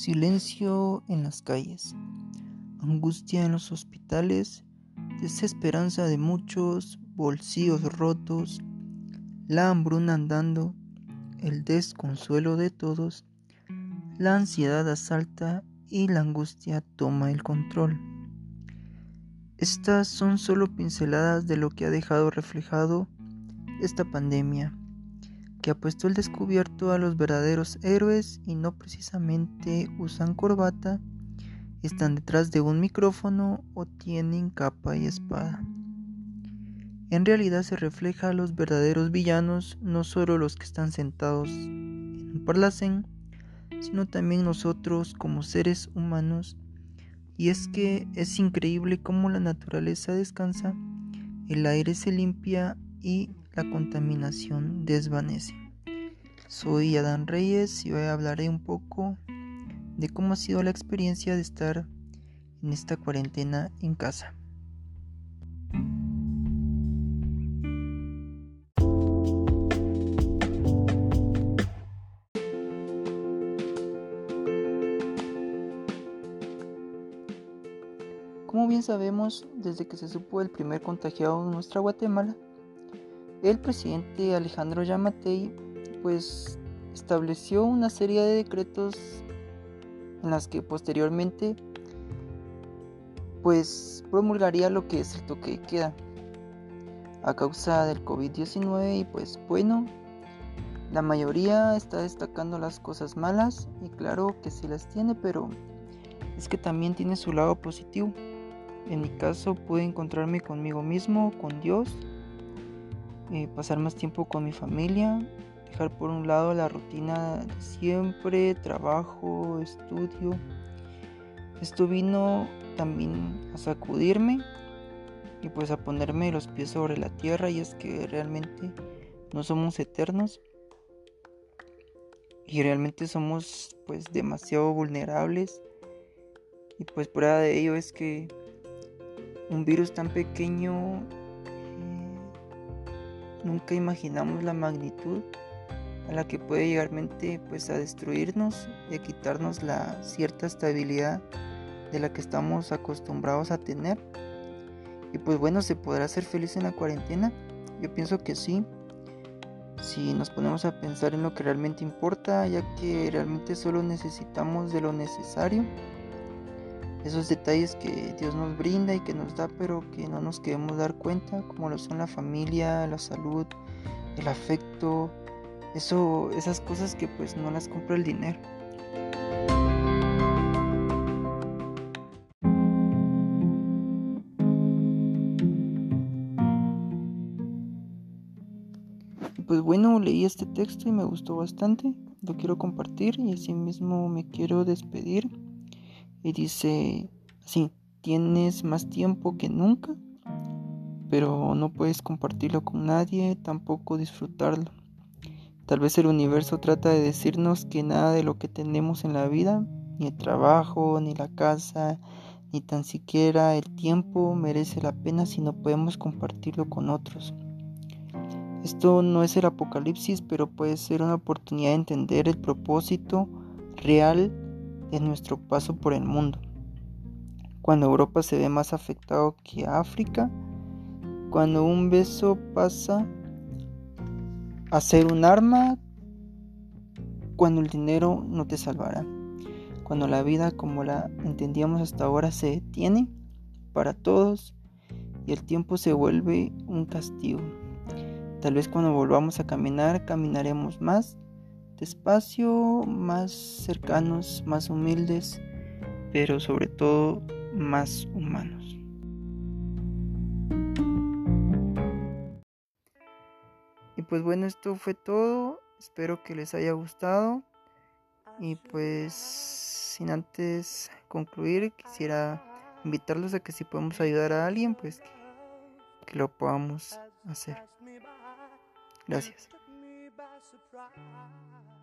Silencio en las calles, angustia en los hospitales, desesperanza de muchos, bolsillos rotos, la hambruna andando, el desconsuelo de todos, la ansiedad asalta y la angustia toma el control. Estas son solo pinceladas de lo que ha dejado reflejado esta pandemia que ha puesto el descubierto a los verdaderos héroes y no precisamente usan corbata, están detrás de un micrófono o tienen capa y espada. En realidad se refleja a los verdaderos villanos, no solo los que están sentados en un parlacén, sino también nosotros como seres humanos. Y es que es increíble cómo la naturaleza descansa, el aire se limpia y la contaminación desvanece. Soy Adán Reyes y hoy hablaré un poco de cómo ha sido la experiencia de estar en esta cuarentena en casa. Como bien sabemos, desde que se supo el primer contagiado en nuestra Guatemala, el presidente Alejandro Yamatei pues estableció una serie de decretos en las que posteriormente pues promulgaría lo que es el toque de queda a causa del COVID-19 y pues bueno, la mayoría está destacando las cosas malas y claro que sí las tiene, pero es que también tiene su lado positivo. En mi caso pude encontrarme conmigo mismo, con Dios eh, pasar más tiempo con mi familia, dejar por un lado la rutina de siempre, trabajo, estudio. Esto vino también a sacudirme y pues a ponerme los pies sobre la tierra y es que realmente no somos eternos y realmente somos pues demasiado vulnerables y pues prueba de ello es que un virus tan pequeño Nunca imaginamos la magnitud a la que puede llegar pues a destruirnos y a quitarnos la cierta estabilidad de la que estamos acostumbrados a tener. Y pues bueno, ¿se podrá ser feliz en la cuarentena? Yo pienso que sí. Si nos ponemos a pensar en lo que realmente importa, ya que realmente solo necesitamos de lo necesario esos detalles que Dios nos brinda y que nos da, pero que no nos queremos dar cuenta, como lo son la familia, la salud, el afecto, eso, esas cosas que pues no las compra el dinero. Pues bueno, leí este texto y me gustó bastante, lo quiero compartir y así mismo me quiero despedir y dice así, tienes más tiempo que nunca, pero no puedes compartirlo con nadie, tampoco disfrutarlo. Tal vez el universo trata de decirnos que nada de lo que tenemos en la vida, ni el trabajo, ni la casa, ni tan siquiera el tiempo merece la pena si no podemos compartirlo con otros. Esto no es el apocalipsis, pero puede ser una oportunidad de entender el propósito real de nuestro paso por el mundo. Cuando Europa se ve más afectado que África, cuando un beso pasa a ser un arma, cuando el dinero no te salvará, cuando la vida como la entendíamos hasta ahora se detiene para todos y el tiempo se vuelve un castigo. Tal vez cuando volvamos a caminar, caminaremos más despacio, más cercanos, más humildes, pero sobre todo más humanos. Y pues bueno, esto fue todo. Espero que les haya gustado. Y pues sin antes concluir, quisiera invitarlos a que si podemos ayudar a alguien, pues que, que lo podamos hacer. Gracias. Surprise.